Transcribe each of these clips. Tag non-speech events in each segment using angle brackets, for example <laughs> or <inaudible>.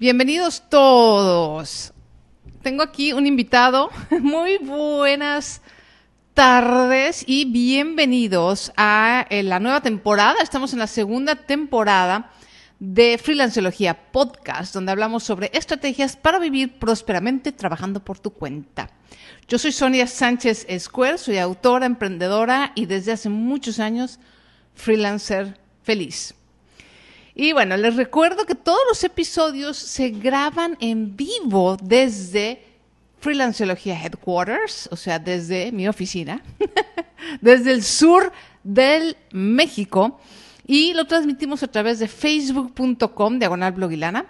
Bienvenidos todos. Tengo aquí un invitado. <laughs> Muy buenas tardes y bienvenidos a eh, la nueva temporada. Estamos en la segunda temporada de Freelanceología Podcast, donde hablamos sobre estrategias para vivir prósperamente trabajando por tu cuenta. Yo soy Sonia Sánchez Square, soy autora, emprendedora y desde hace muchos años freelancer feliz. Y bueno, les recuerdo que todos los episodios se graban en vivo desde Freelanceología Headquarters, o sea, desde mi oficina, <laughs> desde el sur del México. Y lo transmitimos a través de facebook.com diagonal blogilana,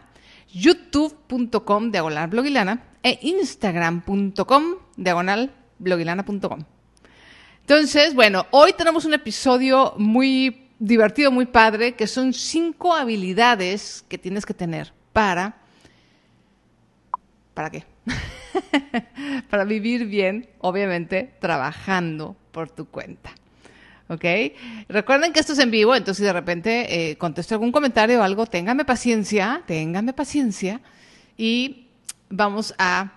youtube.com diagonal blogilana e instagram.com diagonal blogilana.com. Entonces, bueno, hoy tenemos un episodio muy divertido, muy padre, que son cinco habilidades que tienes que tener para... ¿Para qué? <laughs> para vivir bien, obviamente, trabajando por tu cuenta. ¿Ok? Recuerden que esto es en vivo, entonces si de repente eh, contesto algún comentario o algo, ténganme paciencia, ténganme paciencia y vamos a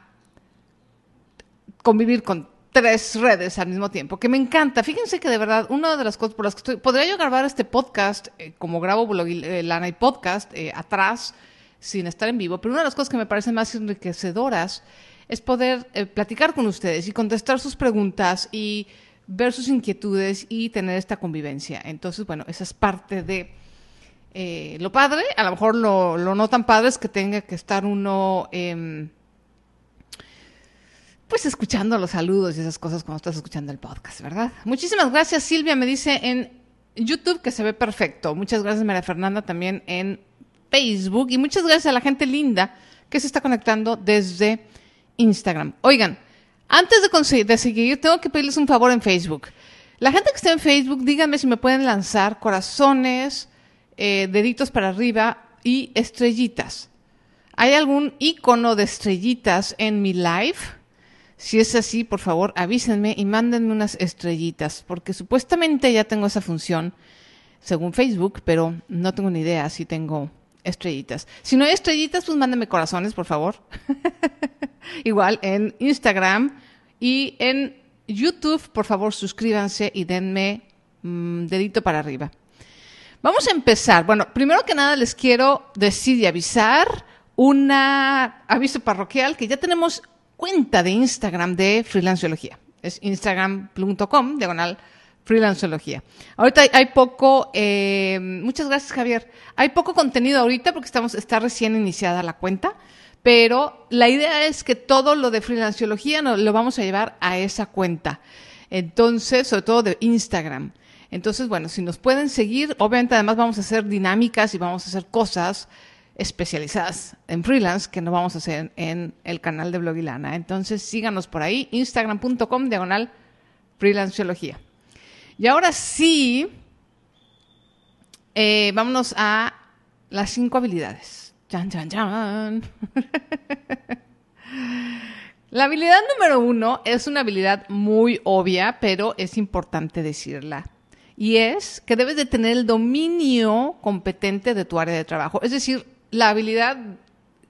convivir con tres redes al mismo tiempo, que me encanta. Fíjense que de verdad, una de las cosas por las que estoy, podría yo grabar este podcast, eh, como grabo blog, eh, Lana y podcast, eh, atrás, sin estar en vivo, pero una de las cosas que me parecen más enriquecedoras es poder platicar con ustedes y contestar sus preguntas y ver sus inquietudes y tener esta convivencia. Entonces, bueno, esa es parte de lo padre, a lo mejor lo, lo, no tan padre es que tenga que estar uno... Pues escuchando los saludos y esas cosas cuando estás escuchando el podcast, ¿verdad? Muchísimas gracias, Silvia, me dice en YouTube que se ve perfecto. Muchas gracias, María Fernanda, también en Facebook. Y muchas gracias a la gente linda que se está conectando desde Instagram. Oigan, antes de, de seguir, tengo que pedirles un favor en Facebook. La gente que está en Facebook, díganme si me pueden lanzar corazones, eh, deditos para arriba y estrellitas. ¿Hay algún icono de estrellitas en mi live? Si es así, por favor, avísenme y mándenme unas estrellitas, porque supuestamente ya tengo esa función, según Facebook, pero no tengo ni idea si tengo estrellitas. Si no hay estrellitas, pues mándenme corazones, por favor. <laughs> Igual en Instagram y en YouTube, por favor, suscríbanse y denme mm, dedito para arriba. Vamos a empezar. Bueno, primero que nada les quiero decir y avisar un aviso parroquial que ya tenemos cuenta de Instagram de Freelanceología. Es instagram.com, diagonal freelanceología. Ahorita hay, poco, eh, muchas gracias Javier, hay poco contenido ahorita porque estamos, está recién iniciada la cuenta, pero la idea es que todo lo de freelanceología lo vamos a llevar a esa cuenta. Entonces, sobre todo de Instagram. Entonces, bueno, si nos pueden seguir, obviamente además vamos a hacer dinámicas y vamos a hacer cosas especializadas en freelance que no vamos a hacer en el canal de Blogilana. Entonces síganos por ahí, instagram.com diagonal freelanceología. Y ahora sí, eh, vámonos a las cinco habilidades. Chan, chan, chan. <laughs> La habilidad número uno es una habilidad muy obvia, pero es importante decirla. Y es que debes de tener el dominio competente de tu área de trabajo. Es decir, la habilidad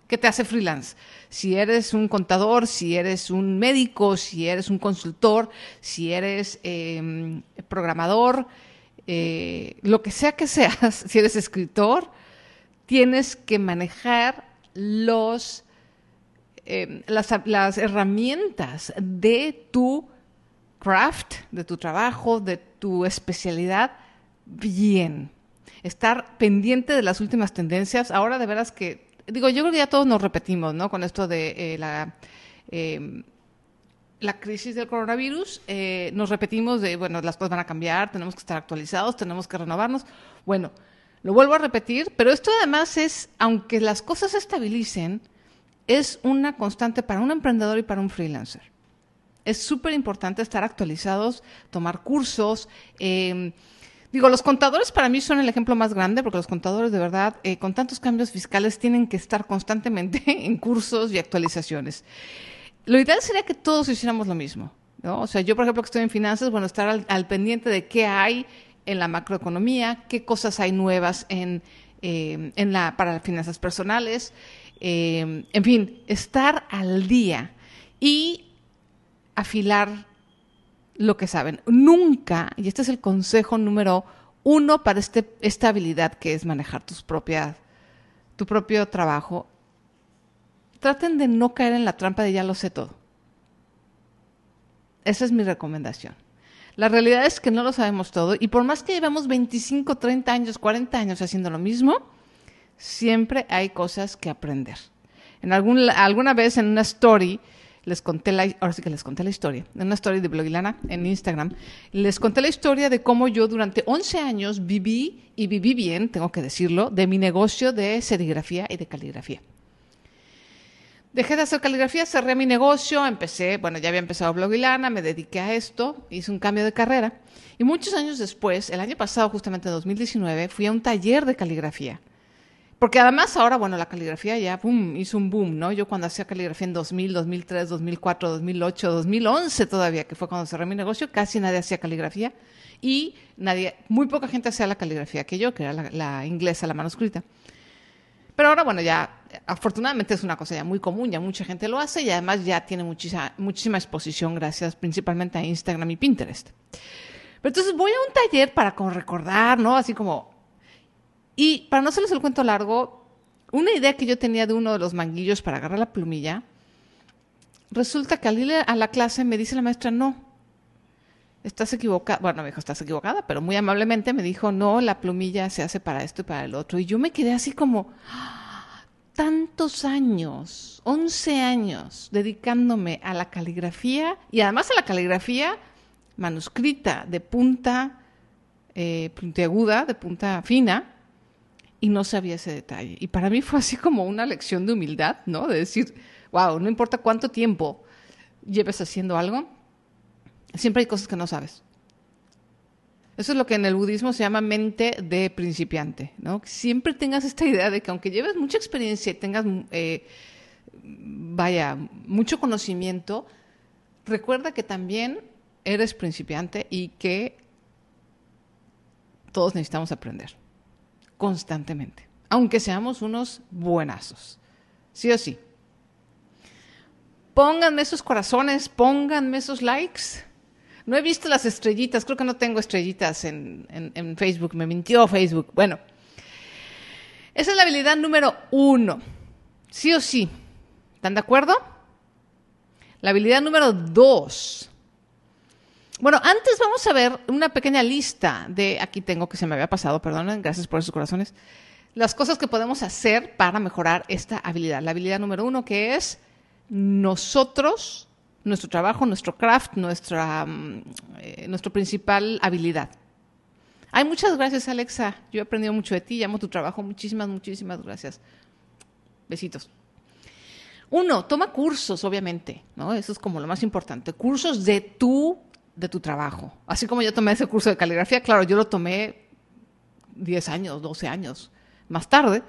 que te hace freelance. Si eres un contador, si eres un médico, si eres un consultor, si eres em, programador, eh, lo que sea que seas, <laughs> si eres escritor, tienes que manejar em, las herramientas de tu craft, de tu trabajo, de tu especialidad bien estar pendiente de las últimas tendencias. Ahora de veras que, digo, yo creo que ya todos nos repetimos, ¿no? Con esto de eh, la... Em, la crisis del coronavirus, eh, nos repetimos de, bueno, las cosas van a cambiar, tenemos que estar actualizados, tenemos que renovarnos. Bueno, lo vuelvo a repetir, pero esto además es, aunque las cosas se estabilicen, es una constante para un emprendedor y para un freelancer. Es súper importante estar actualizados, tomar cursos, eh, Digo, los contadores para mí son el ejemplo más grande, porque los contadores de verdad, eh, con tantos cambios fiscales, tienen que estar constantemente <laughs> en cursos y actualizaciones. Lo ideal sería que todos hiciéramos lo mismo. ¿no? O sea, yo, por ejemplo, que estoy en finanzas, bueno, estar al, pendiente de qué hay en la macroeconomía, qué cosas hay nuevas en, eh, en la, para finanzas personales, eh, en fin, estar al día y afilar lo que saben. Nunca, y este es el consejo número uno para este, esta habilidad que es manejar tus propias, tu propio trabajo, traten de no caer en la trampa de ya lo sé todo. Esa es mi recomendación. La realidad es que no lo sabemos todo y por más que llevamos 25, 30 años, 40 años haciendo lo mismo, siempre hay cosas que aprender. En algún, alguna vez en una story les conté la, ahora sí que les conté la historia, una story de Blogilana en Instagram, les conté la historia de cómo yo durante 11 años viví y viví bien, tengo que decirlo, de mi negocio de serigrafía y de caligrafía. Dejé de hacer caligrafía, cerré mi negocio, empecé, bueno, ya había empezado Blogilana, me dediqué a esto, hice un cambio de carrera y muchos años después, el año pasado, justamente en 2019, fui a un taller de caligrafía porque además ahora, bueno, la caligrafía ya boom, hizo un boom, ¿no? Yo cuando hacía caligrafía en 2000, 2003, 2004, 2008, 2011 todavía, que fue cuando cerré mi negocio, casi nadie hacía caligrafía y nadie, muy poca gente hacía la caligrafía que yo, que era la, inglesa, la manuscrita. Pero ahora, bueno, ya afortunadamente es una cosa ya muy común, ya mucha gente lo hace y además ya tiene muchísima, muchísima exposición gracias principalmente a Instagram y Pinterest. Pero entonces voy a un taller para recordar, ¿no? Así como y para no hacerles el cuento largo, una idea que yo tenía de uno de los manguillos para agarrar la plumilla, resulta que al ir a la clase me dice la maestra, no, estás equivocada. Bueno, me dijo, estás equivocada, pero muy amablemente me dijo, no, la plumilla se hace para esto y para el otro. Y yo me quedé así como, tantos años, 11 años, dedicándome a la caligrafía y además a la caligrafía manuscrita, de punta eh, puntiaguda, de punta fina y no sabía ese detalle. Y para mí fue así como una lección de humildad, ¿no? De decir, wow, no importa cuánto tiempo lleves haciendo algo, siempre hay cosas que no sabes. Eso es lo que en el budismo se llama mente de principiante, ¿no? Siempre tengas esta idea de que aunque lleves mucha experiencia y tengas, eh, vaya, mucho conocimiento, recuerda que también eres principiante y que todos necesitamos aprender constantemente, aunque seamos unos buenazos. Sí o sí. Pónganme esos corazones, pónganme esos likes. No he visto las estrellitas, creo que no tengo estrellitas en, en Facebook, me mintió Facebook. Bueno, esa es la habilidad número uno. Sí o sí. ¿Están de acuerdo? La habilidad número dos bueno, antes vamos a ver una pequeña lista de, aquí tengo que se me había pasado, perdonen, gracias por esos corazones, las cosas que podemos hacer para mejorar esta habilidad. La habilidad número uno que es nosotros, nuestro trabajo, nuestro craft, nuestra, mm, eh, principal habilidad. Ay, muchas gracias Alexa, yo he aprendido mucho de ti, amo tu trabajo, muchísimas, muchísimas gracias. Besitos. Uno, toma cursos, obviamente, ¿no? Eso es como lo más importante. Cursos de tu de tu trabajo. Así como yo tomé ese curso de caligrafía, claro, yo lo tomé 10 años, 12 años más tarde,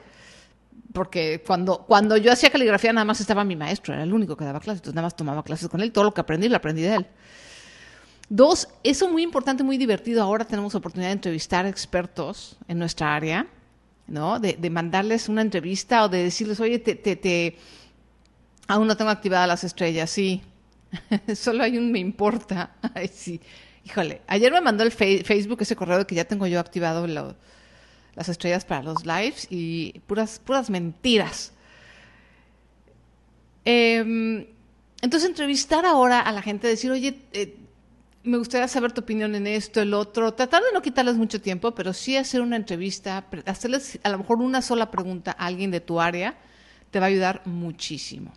porque cuando, cuando yo hacía caligrafía nada más estaba mi maestro, era el único que daba clases, entonces nada más tomaba clases con él, todo lo que aprendí lo aprendí de él. Dos, eso muy importante, muy divertido, ahora tenemos oportunidad de entrevistar expertos en nuestra área, ¿no? De, mandarles una entrevista o de decirles, oye, te, te, te, aún no tengo activadas las estrellas, sí, <laughs> Solo hay un me importa. <laughs> Ay, sí. Híjole, ayer me mandó el Facebook ese correo que ya tengo yo activado las estrellas para los lives y puras, puras mentiras. Em, entonces, entrevistar ahora a la gente, decir, oye, eh, me gustaría saber tu opinión en esto, el otro, tratar de no quitarles mucho tiempo, pero sí hacer una entrevista, hacerles a lo mejor una sola pregunta a alguien de tu área, te va a ayudar muchísimo.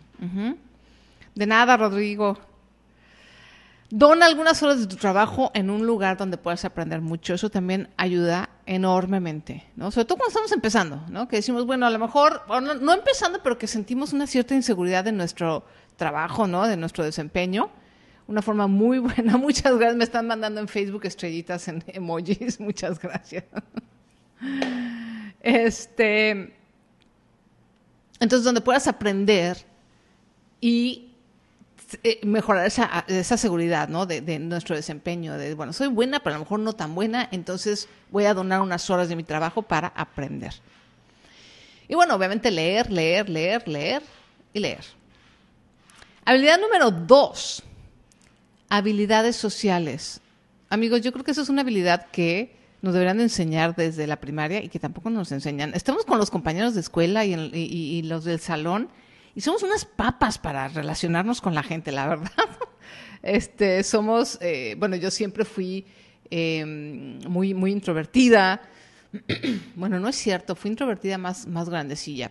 De nada, Rodrigo. Dona algunas horas de tu trabajo en un lugar donde puedas aprender mucho. Eso también ayuda enormemente, ¿no? Sobre todo cuando estamos empezando, ¿no? Que decimos, bueno, a lo mejor, no, empezando, pero que sentimos una cierta inseguridad en nuestro trabajo, ¿no? De nuestro desempeño. Una forma muy <laughs> buena. Muchas gracias. Me están mandando en Facebook estrellitas en <laughs> emojis. Muchas gracias. Este. Entonces, donde puedas aprender y mejorar esa, esa seguridad, ¿no? De, nuestro desempeño, de, bueno, soy buena, pero a lo mejor no tan buena, entonces voy a donar unas horas de mi trabajo para aprender. Y bueno, obviamente leer, leer, leer, leer y leer. Habilidad número dos, habilidades sociales. Amigos, yo creo que eso es una habilidad que nos deberían enseñar desde la primaria y que tampoco nos enseñan. Estamos con los compañeros de escuela y, los del salón y somos unas papas para relacionarnos con la gente, la verdad. <laughs> Este, somos, eh, bueno, yo siempre fui em, muy, muy introvertida. <clears throat> bueno, no es cierto, fui introvertida más, más grandecilla.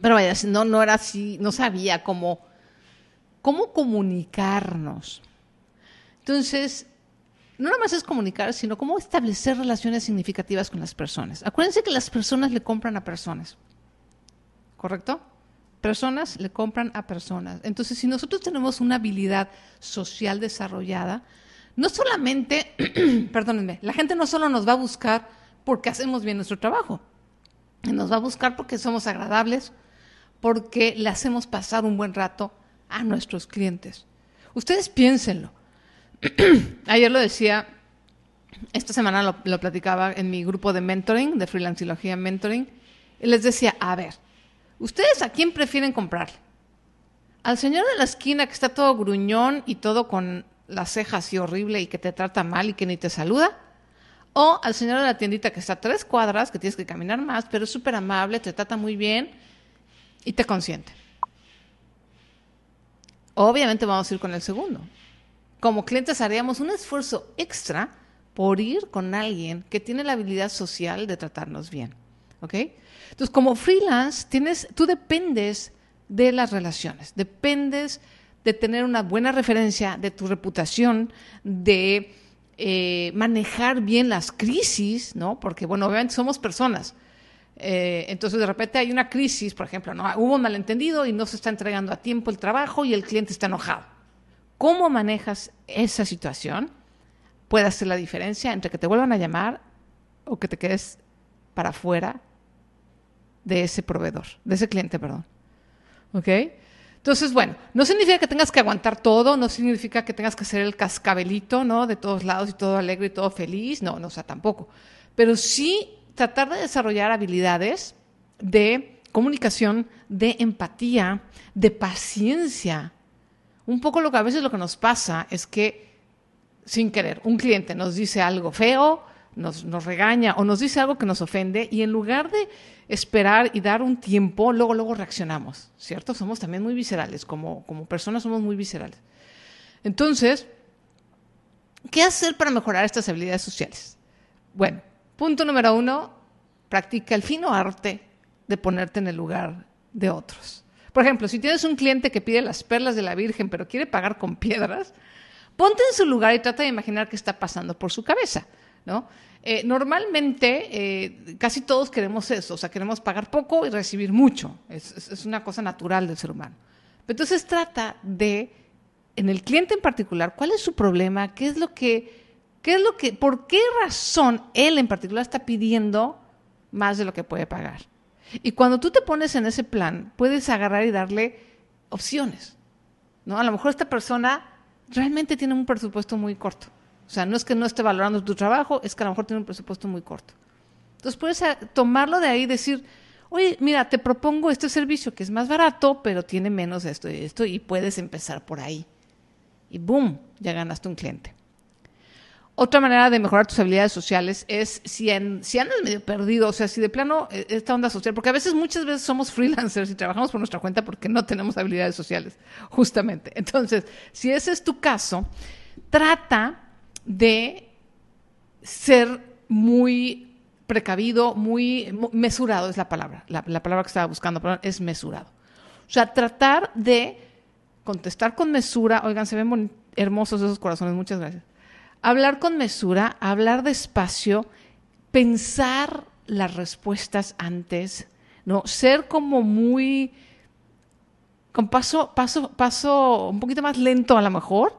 Pero vaya, no, no era así, no sabía cómo, cómo comunicarnos. Entonces, no nada más es comunicar, sino cómo establecer relaciones significativas con las personas. Acuérdense que las personas le compran a personas. ¿Correcto? Personas le compran a personas. Entonces, si nosotros tenemos una habilidad social desarrollada, no solamente, <clears throat> perdónenme, la gente no solo nos va a buscar porque hacemos bien nuestro trabajo, nos va a buscar porque somos agradables, porque le hacemos pasar un buen rato a nuestros clientes. Ustedes piénsenlo. <clears throat> Ayer lo decía, esta semana lo, platicaba en mi grupo de mentoring, de freelancilogía mentoring, y les decía, a ver, ¿ustedes a quién prefieren comprarle? ¿Al señor de la esquina que está todo gruñón y todo con las cejas así horrible y que te trata mal y que ni te saluda? ¿O al señor de la tiendita que está a tres cuadras, que tienes que caminar más, pero es súper amable, te trata muy bien y te consiente? Obviamente vamos a ir con el segundo como clientes haríamos un esfuerzo extra por ir con alguien que tiene la habilidad social de tratarnos bien. ¿Ok? Entonces, como freelance, tienes, tú dependes de las relaciones, dependes de tener una buena referencia, de tu reputación, de eh, manejar bien las crisis, ¿no? Porque, bueno, obviamente somos personas. Eh, entonces, de repente hay una crisis, por ejemplo, ¿no? hubo un malentendido y no se está entregando a tiempo el trabajo y el cliente está enojado cómo manejas esa situación puede hacer la diferencia entre que te vuelvan a llamar o que te quedes para afuera de ese proveedor, de ese cliente, perdón. ¿Ok? Entonces, bueno, no significa que tengas que aguantar todo, no significa que tengas que ser el cascabelito, ¿no? De todos lados y todo alegre y todo feliz, no, no, o sea, tampoco. Pero sí tratar de desarrollar habilidades de comunicación, de empatía, de paciencia, un poco lo que a veces lo que nos pasa es que, sin querer, un cliente nos dice algo feo, nos, regaña o nos dice algo que nos ofende y en lugar de esperar y dar un tiempo, luego, luego reaccionamos, ¿cierto? Somos también muy viscerales, como, como personas somos muy viscerales. Entonces, ¿qué hacer para mejorar estas habilidades sociales? Bueno, punto número uno, practica el fino arte de ponerte en el lugar de otros. Por ejemplo, si tienes un cliente que pide las perlas de la Virgen, pero quiere pagar con piedras, ponte en su lugar y trata de imaginar qué está pasando por su cabeza, ¿no? Eh, normalmente, eh, casi todos queremos eso, o sea, queremos pagar poco y recibir mucho. Es, una cosa natural del ser humano. Pero entonces trata de, en el cliente en particular, cuál es su problema, qué es lo que, qué es lo que, por qué razón él en particular está pidiendo más de lo que puede pagar. Y cuando tú te pones en ese plan, puedes agarrar y darle opciones. ¿no? A lo mejor esta persona realmente tiene un presupuesto muy corto. O sea, no es que no esté valorando tu trabajo, es que a lo mejor tiene un presupuesto muy corto. Entonces puedes eh, tomarlo de ahí y decir, oye, mira, te propongo este servicio que es más barato, pero tiene menos esto y esto, y puedes empezar por ahí. Y boom, ya ganaste un cliente. Otra manera de mejorar tus habilidades sociales es si, en, si andas medio perdido, o sea, si de plano eh, esta onda social, porque a veces, muchas veces somos <laughs> freelancers y trabajamos por nuestra cuenta porque no tenemos habilidades sociales, justamente. Entonces, si ese es tu caso, trata de ser muy precavido, muy mesurado es la palabra, la, la palabra que estaba buscando, perdón, es mesurado. O sea, tratar de contestar con mesura, oigan, se ven hermosos esos corazones, muchas gracias Hablar con mesura, hablar despacio, pensar las respuestas antes, ¿no? Ser como muy con paso, paso, paso un poquito más lento a lo mejor,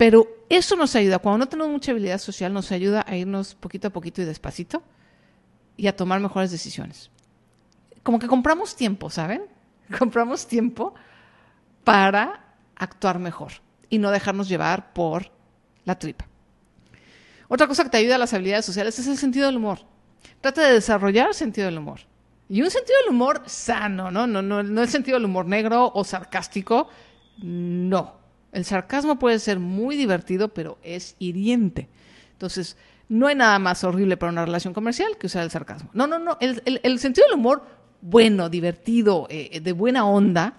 pero eso nos ayuda. Cuando no tenemos mucha habilidad social, nos ayuda a irnos poquito a poquito y despacito y a tomar mejores decisiones. Como que compramos tiempo, ¿saben? <laughs> Compramos tiempo para actuar mejor y no dejarnos llevar por la tripa. Otra cosa que te ayuda a las habilidades sociales es el sentido del humor. Trata de desarrollar sentido del humor. Y un sentido del humor sano, ¿no? No, no, no el sentido del humor negro o sarcástico, no. El sarcasmo puede ser muy divertido, pero es hiriente. Entonces, no hay nada más horrible para una relación comercial que usar el sarcasmo. No, no, no. El, sentido del humor bueno, divertido, eh, de buena onda,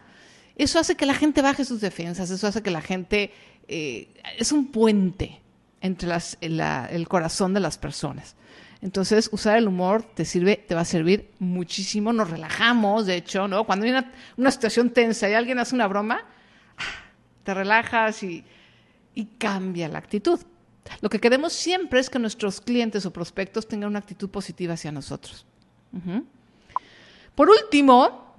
eso hace que la gente baje sus defensas, eso hace que la gente... Eh, es un puente entre las, el corazón de las personas. Entonces, usar el humor te sirve, te va a servir muchísimo. Nos relajamos, de hecho, ¿no? Cuando hay una, situación tensa y alguien hace una broma, te relajas y, cambia la actitud. Lo que queremos siempre es que nuestros clientes o prospectos tengan una actitud positiva hacia nosotros. Por último,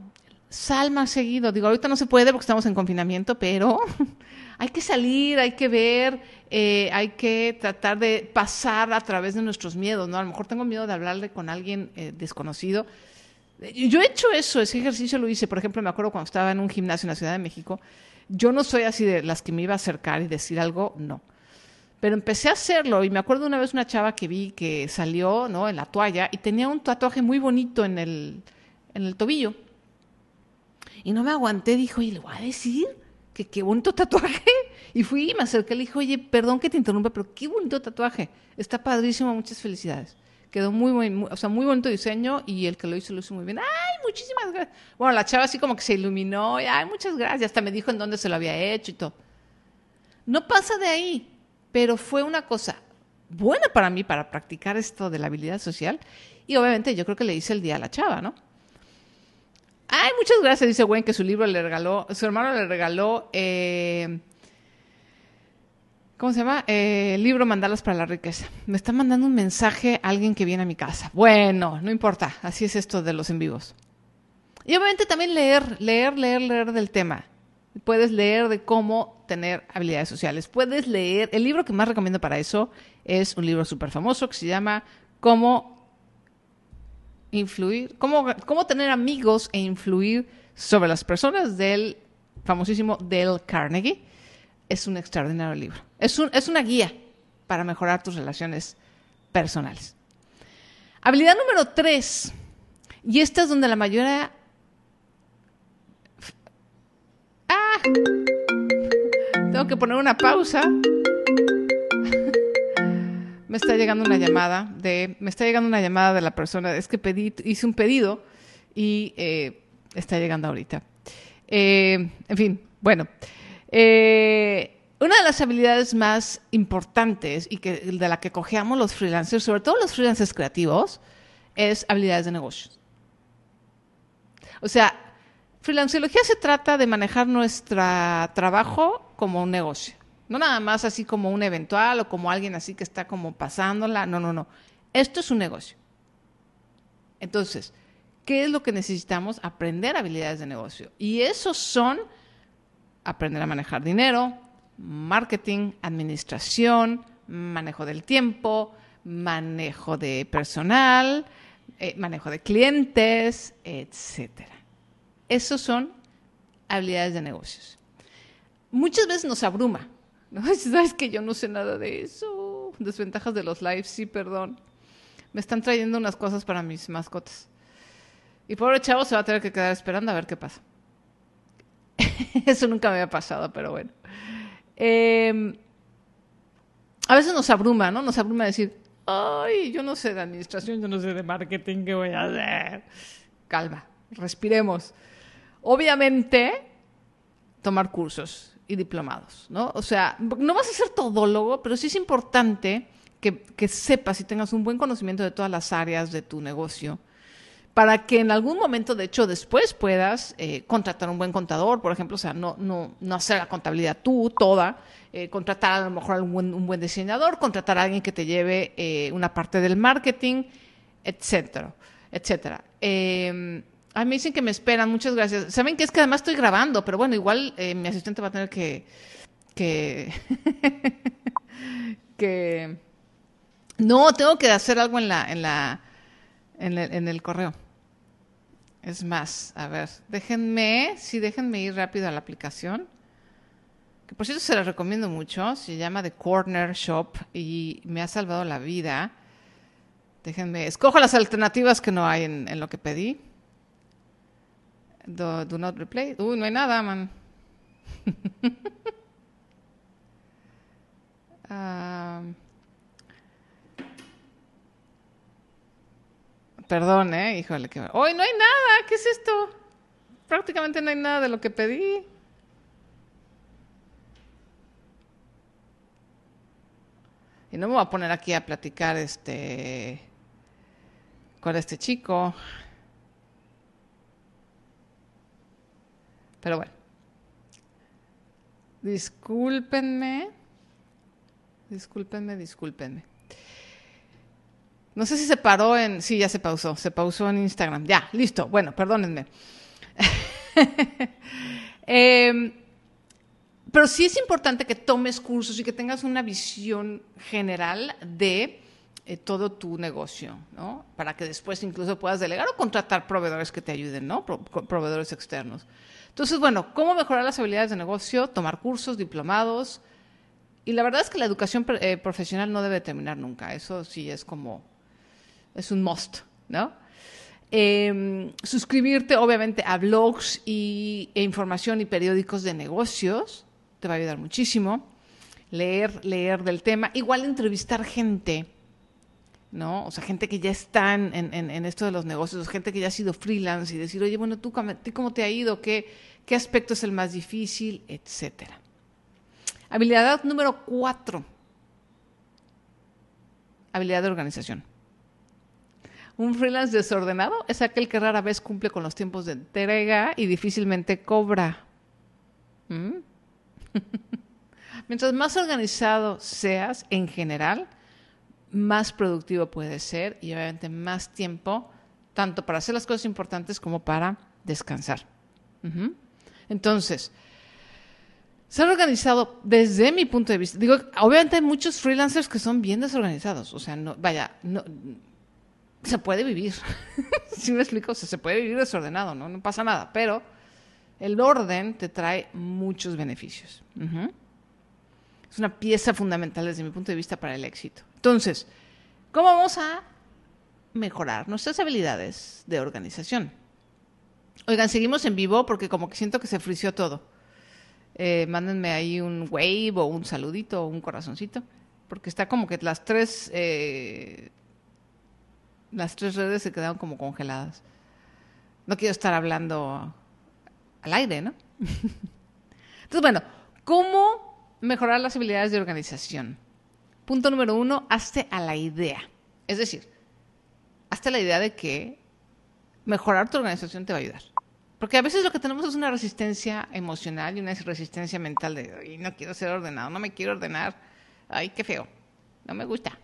sal más seguido. Digo, ahorita no se puede porque estamos en confinamiento, pero <laughs> hay que salir, hay que ver, eh, hay que tratar de pasar a través de nuestros miedos, ¿no? A lo mejor tengo miedo de hablarle con alguien eh, desconocido. Yo he hecho eso, ese ejercicio lo hice, por ejemplo, me acuerdo cuando estaba en un gimnasio en la Ciudad de México. Yo no soy así de las que me iba a acercar y decir algo, no. Pero empecé a hacerlo y me acuerdo una vez una chava que vi que salió, ¿no? En la toalla y tenía un tatuaje muy bonito en el, en el tobillo. Y no me aguanté, dijo, y le voy a decir que qué bonito tatuaje. Y fui y me acerqué le dije, oye, perdón que te interrumpa, pero qué bonito tatuaje. Está padrísimo, muchas felicidades. Quedó muy, muy, o sea, muy bonito diseño y el que lo hizo lo hizo muy bien. Ay, muchísimas gracias. Bueno, la chava así como que se iluminó y, ay, muchas gracias. Hasta me dijo en dónde se lo había hecho y todo. No pasa de ahí, pero fue una cosa buena para mí para practicar esto de la habilidad social y obviamente yo creo que le hice el día a la chava, ¿no? Ay, muchas gracias, dice Gwen, que su libro le regaló, su hermano le regaló, eh, ¿cómo se llama? Eh, el libro Mandalas para la riqueza. Me está mandando un mensaje a alguien que viene a mi casa. Bueno, no importa, así es esto de los en vivos. Y obviamente también leer, leer, leer, leer del tema. Puedes leer de cómo tener habilidades sociales. Puedes leer, el libro que más recomiendo para eso es un libro súper famoso que se llama Cómo influir, cómo, cómo tener amigos e influir sobre las personas del famosísimo Dale Carnegie. Es un extraordinario libro. Es, un, es una guía para mejorar tus relaciones personales. Habilidad número tres. Y esta es donde la mayoría... ¡Ah! Tengo que poner una pausa <laughs> me está llegando una llamada de, me está llegando una llamada de la persona, es que pedí, hice un pedido y eh, está llegando ahorita. Eh, en fin, bueno. Eh, una de las habilidades más importantes y que, de la que cojeamos los freelancers, sobre todo los freelancers creativos, es habilidades de negocios. O sea, freelanciología se trata de manejar nuestro trabajo como un negocio. No nada más así como un eventual o como alguien así que está como pasándola. No, no, no. Esto es un negocio. Entonces, ¿qué es lo que necesitamos? Aprender habilidades de negocio. Y esos son aprender a manejar dinero, marketing, administración, manejo del tiempo, manejo de personal, eh, manejo de clientes, etc. Esos son habilidades de negocios. Muchas veces nos abruma no, <laughs> sabes que yo no sé nada de eso. Desventajas de los lives, sí, perdón. Me están trayendo unas cosas para mis mascotas. Y pobre chavo se va a tener que quedar esperando a ver qué pasa. <laughs> eso nunca me había pasado, pero bueno. Em, a veces nos abruma, ¿no? Nos abruma decir, ay, yo no sé de administración, yo no sé de marketing, ¿qué voy a hacer? Calma, respiremos. Obviamente, tomar cursos y diplomados, ¿no? O sea, no vas a ser todólogo, pero sí es importante que, que sepas y tengas un buen conocimiento de todas las áreas de tu negocio para que en algún momento, de hecho, después puedas eh, contratar un buen contador, por ejemplo, o sea, no, no, no hacer la contabilidad tú toda, eh, contratar a lo mejor un buen, buen diseñador, contratar a alguien que te lleve eh, una parte del marketing, etcétera, etcétera. Em, Ay, me dicen que me esperan, muchas gracias. Saben que es que además estoy grabando, pero bueno, igual eh, mi asistente va a tener que. que. <laughs> que. No, tengo que hacer algo en la. en la. En el, en el correo. Es más, a ver, déjenme, sí, déjenme ir rápido a la aplicación. Que por cierto se la recomiendo mucho. Se llama The Corner Shop y me ha salvado la vida. Déjenme, escojo las alternativas que no hay en, lo que pedí. Do, do not replay. Uy, no hay nada, man. <laughs> Ah, perdón, ¿eh? Híjole, que... ¡Hoy no hay nada! ¿Qué es esto? Prácticamente no hay nada de lo que pedí. Y no me voy a poner aquí a platicar este con este chico. Pero bueno. Discúlpenme. Discúlpenme, discúlpenme. No sé si se paró en... Sí, ya se pausó. Se pausó en Instagram. Ya, listo. Bueno, perdónenme. <laughs> eh, pero sí es importante que tomes cursos y que tengas una visión general de eh, todo tu negocio, ¿no? Para que después incluso puedas delegar o contratar proveedores que te ayuden, ¿no? proveedores externos. Entonces, bueno, ¿cómo mejorar las habilidades de negocio? Tomar cursos, diplomados. Y la verdad es que la educación eh, profesional no debe terminar nunca. Eso sí es como, es un must, ¿no? Em, suscribirte, obviamente, a blogs y, e información y periódicos de negocios te va a ayudar muchísimo. Leer, leer del tema. Igual entrevistar gente, ¿no? O sea, gente que ya está en, en, esto de los negocios, gente que ya ha sido freelance y decir, oye, bueno, ¿tú cómo te ha ido? ¿Qué, qué aspecto es el más difícil? Etcétera. Habilidad número cuatro. Habilidad de organización. Un freelance desordenado es aquel que rara vez cumple con los tiempos de entrega y difícilmente cobra. ¿Mm? <laughs> Mientras más organizado seas en general, más productivo puedes ser y obviamente más tiempo, tanto para hacer las cosas importantes como para descansar. Entonces, ser organizado desde mi punto de vista, digo, obviamente hay muchos freelancers que son bien desorganizados, o sea, no, vaya, no, se puede vivir, <laughs> si me explico, se puede vivir desordenado, ¿no? no pasa nada, pero el orden te trae muchos beneficios. Es una pieza fundamental desde mi punto de vista para el éxito. Entonces, ¿cómo vamos a mejorar nuestras habilidades de organización? Oigan, seguimos en vivo porque como que siento que se frició todo. Eh, mándenme ahí un wave o un saludito o un corazoncito, porque está como que las tres, eh, las tres redes se quedaron como congeladas. No quiero estar hablando al aire, ¿no? <laughs> Entonces, bueno, ¿cómo mejorar las habilidades de organización? Punto número uno, hazte a la idea. Es decir, hazte la idea de que mejorar tu organización te va a ayudar. Porque a veces lo que tenemos es una resistencia emocional y una resistencia mental de, no quiero ser ordenado, no me quiero ordenar, ay, qué feo, no me gusta.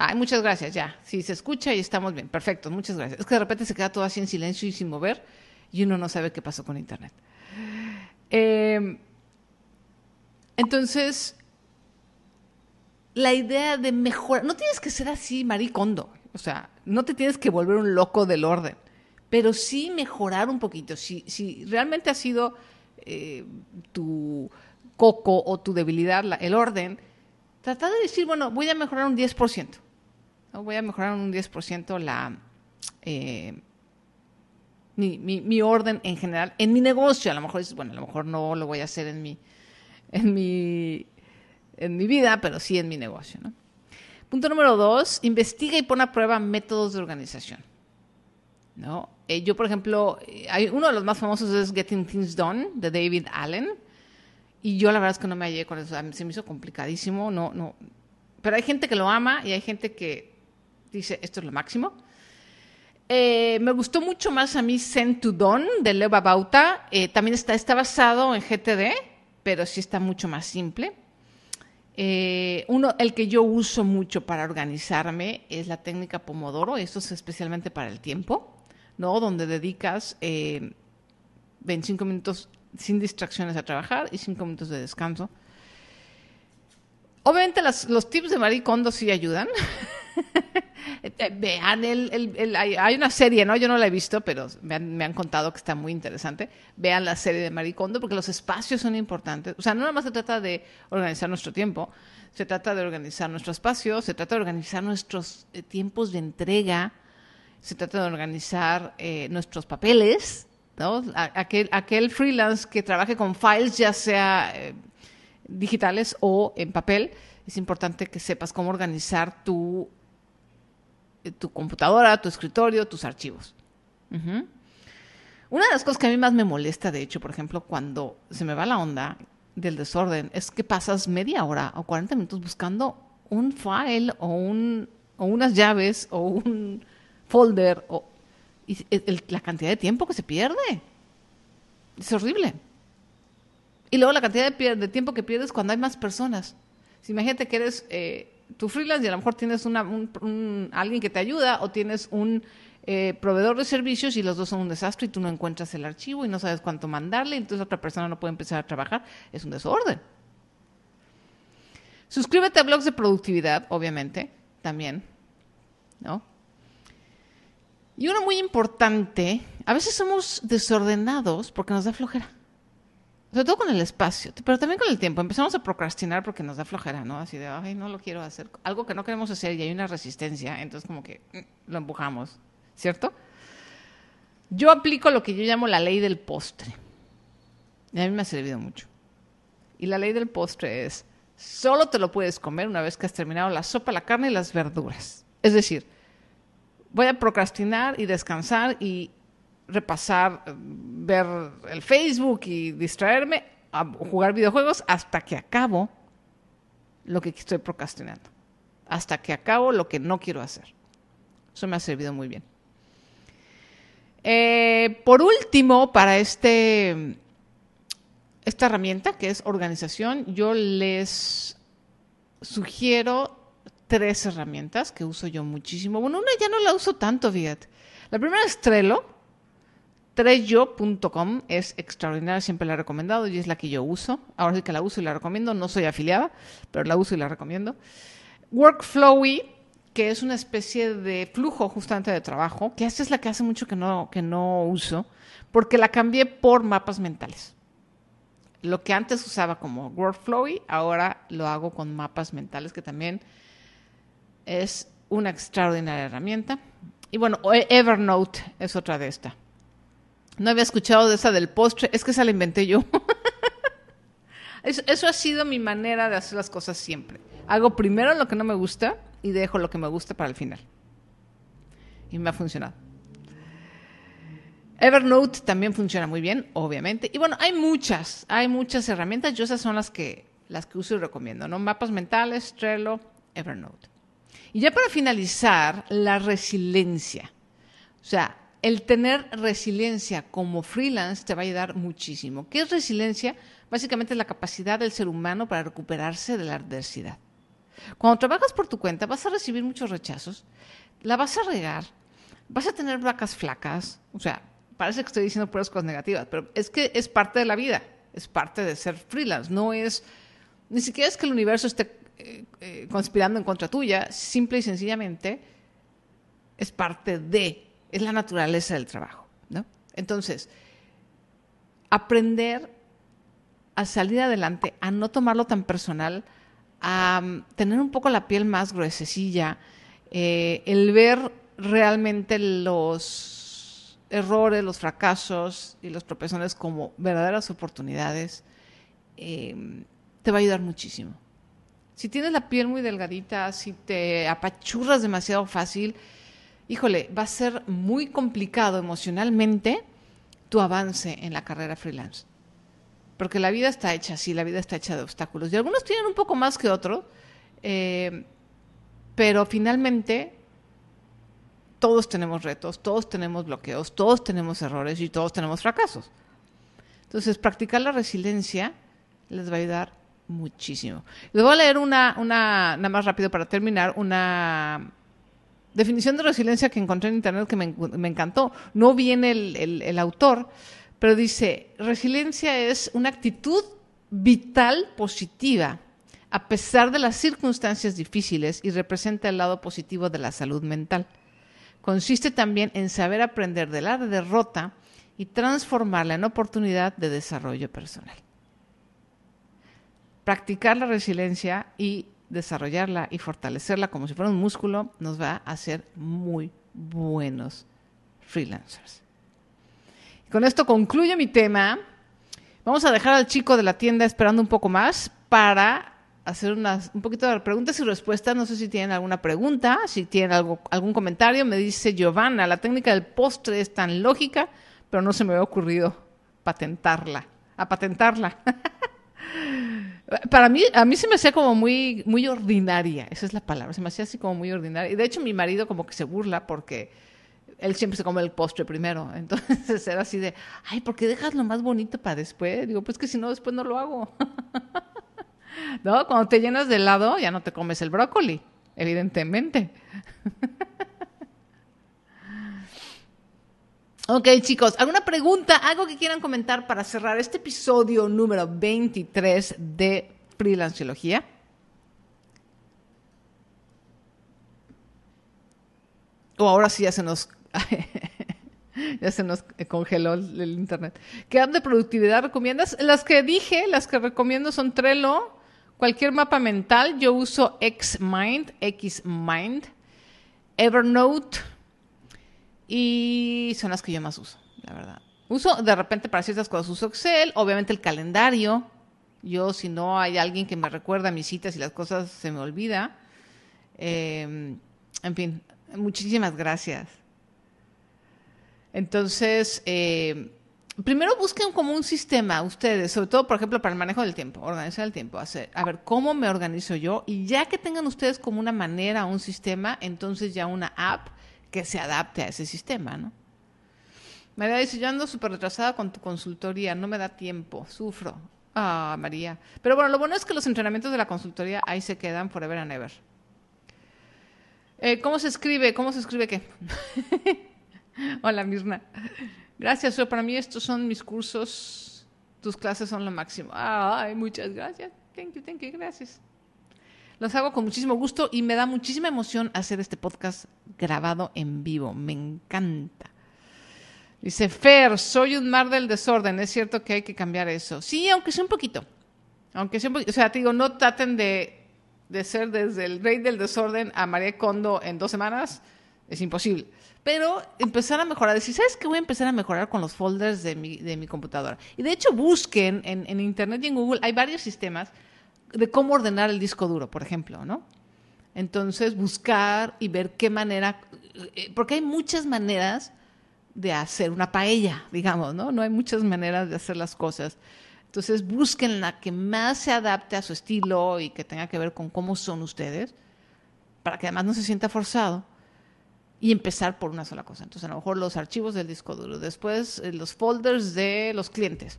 Ay, muchas gracias, ya. Si se escucha y estamos bien, perfecto, muchas gracias. Es que de repente se queda todo así en silencio y sin mover y uno no sabe qué pasó con Internet. Em, entonces, la idea de mejorar, no tienes que ser así maricondo, o sea, no te tienes que volver un loco del orden, pero sí mejorar un poquito. Si, si realmente ha sido eh, tu coco o tu debilidad el orden, trata de decir, bueno, voy a mejorar un 10%. Voy a mejorar un 10% la, eh, mi, orden en general, en mi negocio. A lo mejor bueno, a lo mejor no lo voy a hacer en mi, en mi, en mi vida, pero sí en mi negocio. Punto número dos, investiga y pon a prueba métodos de organización. ¿no? Eh, yo, por ejemplo, eh, hay, uno de los más famosos es Getting Things Done, de David Allen. Y yo la verdad es que no me hallé con eso. Se me hizo complicadísimo. No, no. Pero hay gente que lo ama y hay gente que dice, esto es lo máximo. Eh, me gustó mucho más a mí Send to Dawn de Leo Babauta. Eh, también está, está basado en GTD, pero sí está mucho más simple. Eh, uno, el que yo uso mucho para organizarme es la técnica Pomodoro. Esto es especialmente para el tiempo, ¿no? Donde dedicas 25 minutos sin distracciones a trabajar y 5 minutos de descanso. Obviamente los tips de Marie Kondo sí ayudan. <laughs> <laughs> Eh, vean, el, hay, una serie, ¿no? Yo no la he visto, pero me han, contado que está muy interesante. Vean la serie de Maricondo porque los espacios son importantes. O sea, no nada más se trata de organizar nuestro tiempo, se trata de organizar nuestro espacio, se trata de organizar nuestros eh, tiempos de entrega, se trata de organizar eh, nuestros papeles, ¿no? Aquel, aquel freelance que trabaje con files, ya sea digitales o en papel, es importante que sepas cómo organizar tu, tu computadora, tu escritorio, tus archivos. Una de las cosas que a mí más me molesta, de hecho, por ejemplo, cuando se me va la onda del desorden, es que pasas media hora o 40 minutos buscando un file o, un, o unas llaves o un folder o y la cantidad de tiempo que se pierde. Es horrible. Y luego la cantidad de, tiempo que pierdes cuando hay más personas. Imagínate que eres eh, tu freelance y a lo mejor tienes una, un, alguien que te ayuda o tienes un eh, proveedor de servicios y los dos son un desastre y tú no encuentras el archivo y no sabes cuánto mandarle, y entonces otra persona no puede empezar a trabajar. Es un desorden. Suscríbete a blogs de productividad, obviamente, también, ¿no? Y uno muy importante, a veces somos desordenados porque nos da flojera. Sobre todo con el espacio, pero también con el tiempo. Empezamos a procrastinar porque nos da flojera, ¿no? Así de, ay, no lo quiero hacer. Algo que no queremos hacer y hay una resistencia, entonces como que mm, lo empujamos, ¿cierto? Yo aplico lo que yo llamo la ley del postre. Y a mí me ha servido mucho. Y la ley del postre es, solo te lo puedes comer una vez que has terminado la sopa, la carne y las verduras. Es decir, voy a procrastinar y descansar y repasar, ver el Facebook y distraerme, jugar videojuegos hasta que acabo lo que estoy procrastinando, hasta que acabo lo que no quiero hacer. Eso me ha servido muy bien. Eh, por último, para este, esta herramienta que es organización, yo les sugiero tres herramientas que uso yo muchísimo. Bueno, una ya no la uso tanto, fíjate. La primera es Trello. Trello.com es extraordinaria, siempre la he recomendado y es la que yo uso. Ahora sí que la uso y la recomiendo. No soy afiliada, pero la uso y la recomiendo. Workflowy, que es una especie de flujo justamente de trabajo, que esta es la que hace mucho que no, que no uso, porque la cambié por mapas mentales. Lo que antes usaba como Workflowy, ahora lo hago con mapas mentales que también es una extraordinaria herramienta. Y bueno, e- Evernote es otra de esta. No había escuchado de esa del postre, es que esa la inventé yo. <laughs> eso, ha sido mi manera de hacer las cosas siempre. Hago primero lo que no me gusta y dejo lo que me gusta para el final. Y me ha funcionado. Evernote también funciona muy bien, obviamente. Y bueno, hay muchas, hay muchas herramientas. Yo esas son las que, las que uso y recomiendo, ¿no? Mapas mentales, Trello, Evernote. Y ya para finalizar, la resiliencia. O sea, el tener resiliencia como freelance te va a ayudar muchísimo. ¿Qué es resiliencia? Básicamente es la capacidad del ser humano para recuperarse de la adversidad. Cuando trabajas por tu cuenta vas a recibir muchos rechazos, la vas a regar, vas a tener vacas flacas, o sea, parece que estoy diciendo puras cosas negativas, pero es que es parte de la vida, es parte de ser freelance, no es, ni siquiera es que el universo esté eh, eh, conspirando en contra tuya, simple y sencillamente es parte de, es la naturaleza del trabajo. ¿no? Entonces, aprender a salir adelante, a no tomarlo tan personal, a mm, tener un poco la piel más gruesecilla, eh, el ver realmente los errores, los fracasos y los tropezones como verdaderas oportunidades, te va a ayudar muchísimo. Si tienes la piel muy delgadita, si te apachurras demasiado fácil, híjole, va a ser muy complicado emocionalmente tu avance en la carrera freelance. Porque la vida está hecha así, la vida está hecha de obstáculos. Y algunos tienen un poco más que otros, eh, pero finalmente todos tenemos retos, todos tenemos bloqueos, todos tenemos errores y todos tenemos fracasos. Entonces, practicar la resiliencia les va a ayudar muchísimo. Les voy a leer una, una, nada más rápido para terminar, una definición de resiliencia que encontré en internet que me, encantó. No viene el, el autor, pero dice, resiliencia es una actitud vital positiva a pesar de las circunstancias difíciles y representa el lado positivo de la salud mental. Consiste también en saber aprender de la derrota y transformarla en oportunidad de desarrollo personal practicar la resiliencia y desarrollarla y fortalecerla como si fuera un músculo nos va a hacer muy buenos freelancers. Con esto concluye mi tema. Vamos a dejar al chico de la tienda esperando un poco más para hacer unas, un poquito de preguntas y respuestas. No sé si tienen alguna pregunta, si tienen algún comentario. Me dice Giovanna, la técnica del postre es tan lógica, pero no se me había ocurrido patentarla, a patentarla. <laughs> Para mí, a mí se me hacía como muy, muy ordinaria, esa es la palabra, se me hacía así como muy ordinaria. Y de hecho mi marido como que se burla porque él siempre se come el postre primero. <laughs> Entonces era así de, ay, ¿por qué dejas lo más bonito para después? Digo, pues que si no, después no lo hago. <laughs> ¿No? Cuando te llenas de helado, ya no te comes el brócoli, evidentemente. <laughs> ok, chicos, ¿alguna pregunta? ¿Algo que quieran comentar para cerrar este episodio número 23 de Freelanceología? O ahora sí ya se nos <laughs> ya se nos congeló el, internet. ¿Qué app de productividad recomiendas? Las que dije, las que recomiendo son Trello, cualquier mapa mental. Yo uso Xmind, Xmind, Evernote y son las que yo más uso, la verdad. Uso de repente para ciertas cosas, uso Excel, obviamente el calendario. Yo, si no hay alguien que me recuerda mis citas y las cosas se me olvida. Eh, en fin, muchísimas gracias. Entonces, eh, primero busquen como un sistema ustedes, sobre todo, por ejemplo, para el manejo del tiempo, organizar el tiempo, hacer, a ver cómo me organizo yo y ya que tengan ustedes como una manera, un sistema, entonces ya una app que se adapte a ese sistema, ¿no? María dice, yo ando súper retrasada con tu consultoría, no me da tiempo, sufro. Ah, María. Pero bueno, lo bueno es que los entrenamientos de la consultoría ahí se quedan forever and ever. Eh, ¿Cómo se escribe? ¿Cómo se escribe qué? <laughs> Hola, Mirna. Gracias, para mí estos son mis cursos. Tus clases son lo máximo. Ay, muchas gracias. Thank you, thank you, gracias. Los hago con muchísimo gusto y me da muchísima emoción hacer este podcast grabado en vivo. Me encanta. Dice Fer, soy un mar del desorden. Es cierto que hay que cambiar eso. Sí, aunque sea un poquito. Aunque sea un poquito. O sea, te digo, no traten de, de ser desde el rey del desorden a María Kondo en dos semanas. Es imposible pero empezar a mejorar, decir, ¿sabes qué? Voy a empezar a mejorar con los folders de mi, de mi computadora. Y de hecho busquen en, en, Internet y en Google, hay varios sistemas de cómo ordenar el disco duro, por ejemplo, ¿no? Entonces, buscar y ver qué manera, eh, porque hay muchas maneras de hacer una paella, digamos, ¿no? No hay muchas maneras de hacer las cosas. Entonces, busquen la que más se adapte a su estilo y que tenga que ver con cómo son ustedes, para que además no se sienta forzado y empezar por una sola cosa. Entonces, a lo mejor los archivos del disco duro, después eh, los folders de los clientes,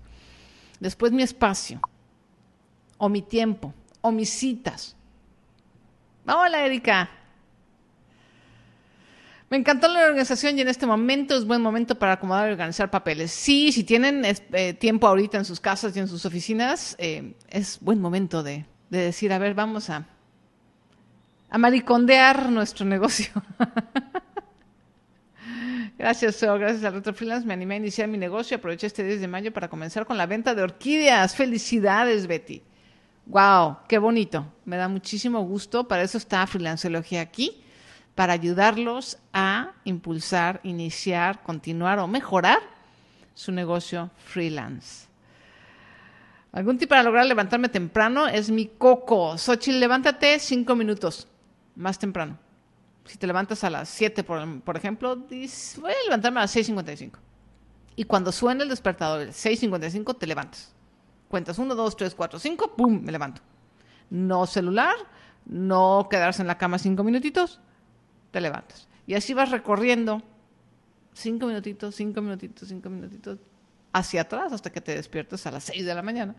después mi espacio, o mi tiempo, o mis citas. Hola, Erika. Me encantó la organización y en este momento es buen momento para acomodar y organizar papeles. Sí, si tienen eh, tiempo ahorita en sus casas y en sus oficinas, eh, es buen momento de, de decir, a ver, vamos a, maricondear nuestro <laughs> negocio. Gracias, Gracias al Retro Freelance me animé a iniciar mi negocio. Aproveché este 10 de mayo para comenzar con la venta de orquídeas. Felicidades, Betty. Wow, qué bonito. Me da muchísimo gusto. Para eso está Freelanceología aquí, para ayudarlos a impulsar, iniciar, continuar o mejorar su negocio freelance. Algún tip para lograr levantarme temprano es mi coco. Xochitl, levántate cinco minutos más temprano si te levantas a las 7, por, ejemplo, dices, voy a levantarme a las 6.55. Y cuando suena el despertador, 6.55, te levantas. Cuentas 1, 2, 3, 4, 5, ¡pum! Me levanto. No celular, no quedarse en la cama cinco minutitos, te levantas. Y así vas recorriendo cinco minutitos, cinco minutitos, cinco minutitos, hacia atrás hasta que te despiertes a las 6 de la mañana.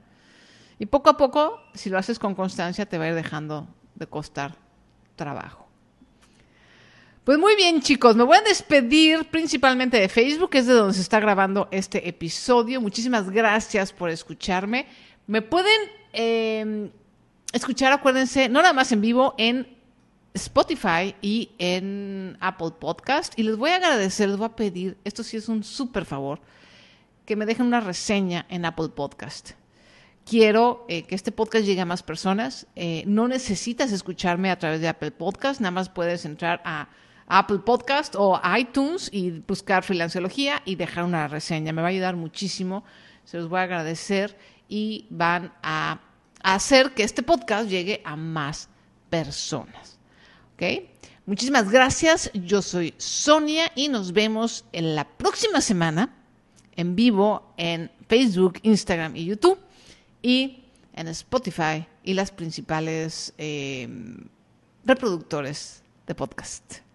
Y poco a poco, si lo haces con constancia, te va a ir dejando de costar trabajo. Pues muy bien, chicos, me voy a despedir principalmente de Facebook, que es de donde se está grabando este episodio. Muchísimas gracias por escucharme. Me pueden em, escuchar, acuérdense, no nada más en vivo, en Spotify y en Apple Podcast. Y les voy a agradecer, les voy a pedir, esto sí es un súper favor, que me dejen una reseña en Apple Podcast. Quiero eh, que este podcast llegue a más personas. Eh, no necesitas escucharme a través de Apple Podcast, nada más puedes entrar a Apple Podcast o iTunes y buscar Freelanciología y dejar una reseña. Me va a ayudar muchísimo. Se los voy a agradecer y van a hacer que este podcast llegue a más personas. ¿Ok? Muchísimas gracias. Yo soy Sonia y nos vemos en la próxima semana en vivo en Facebook, Instagram y YouTube y en Spotify y las principales eh, reproductores de podcast.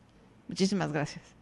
Muchísimas gracias.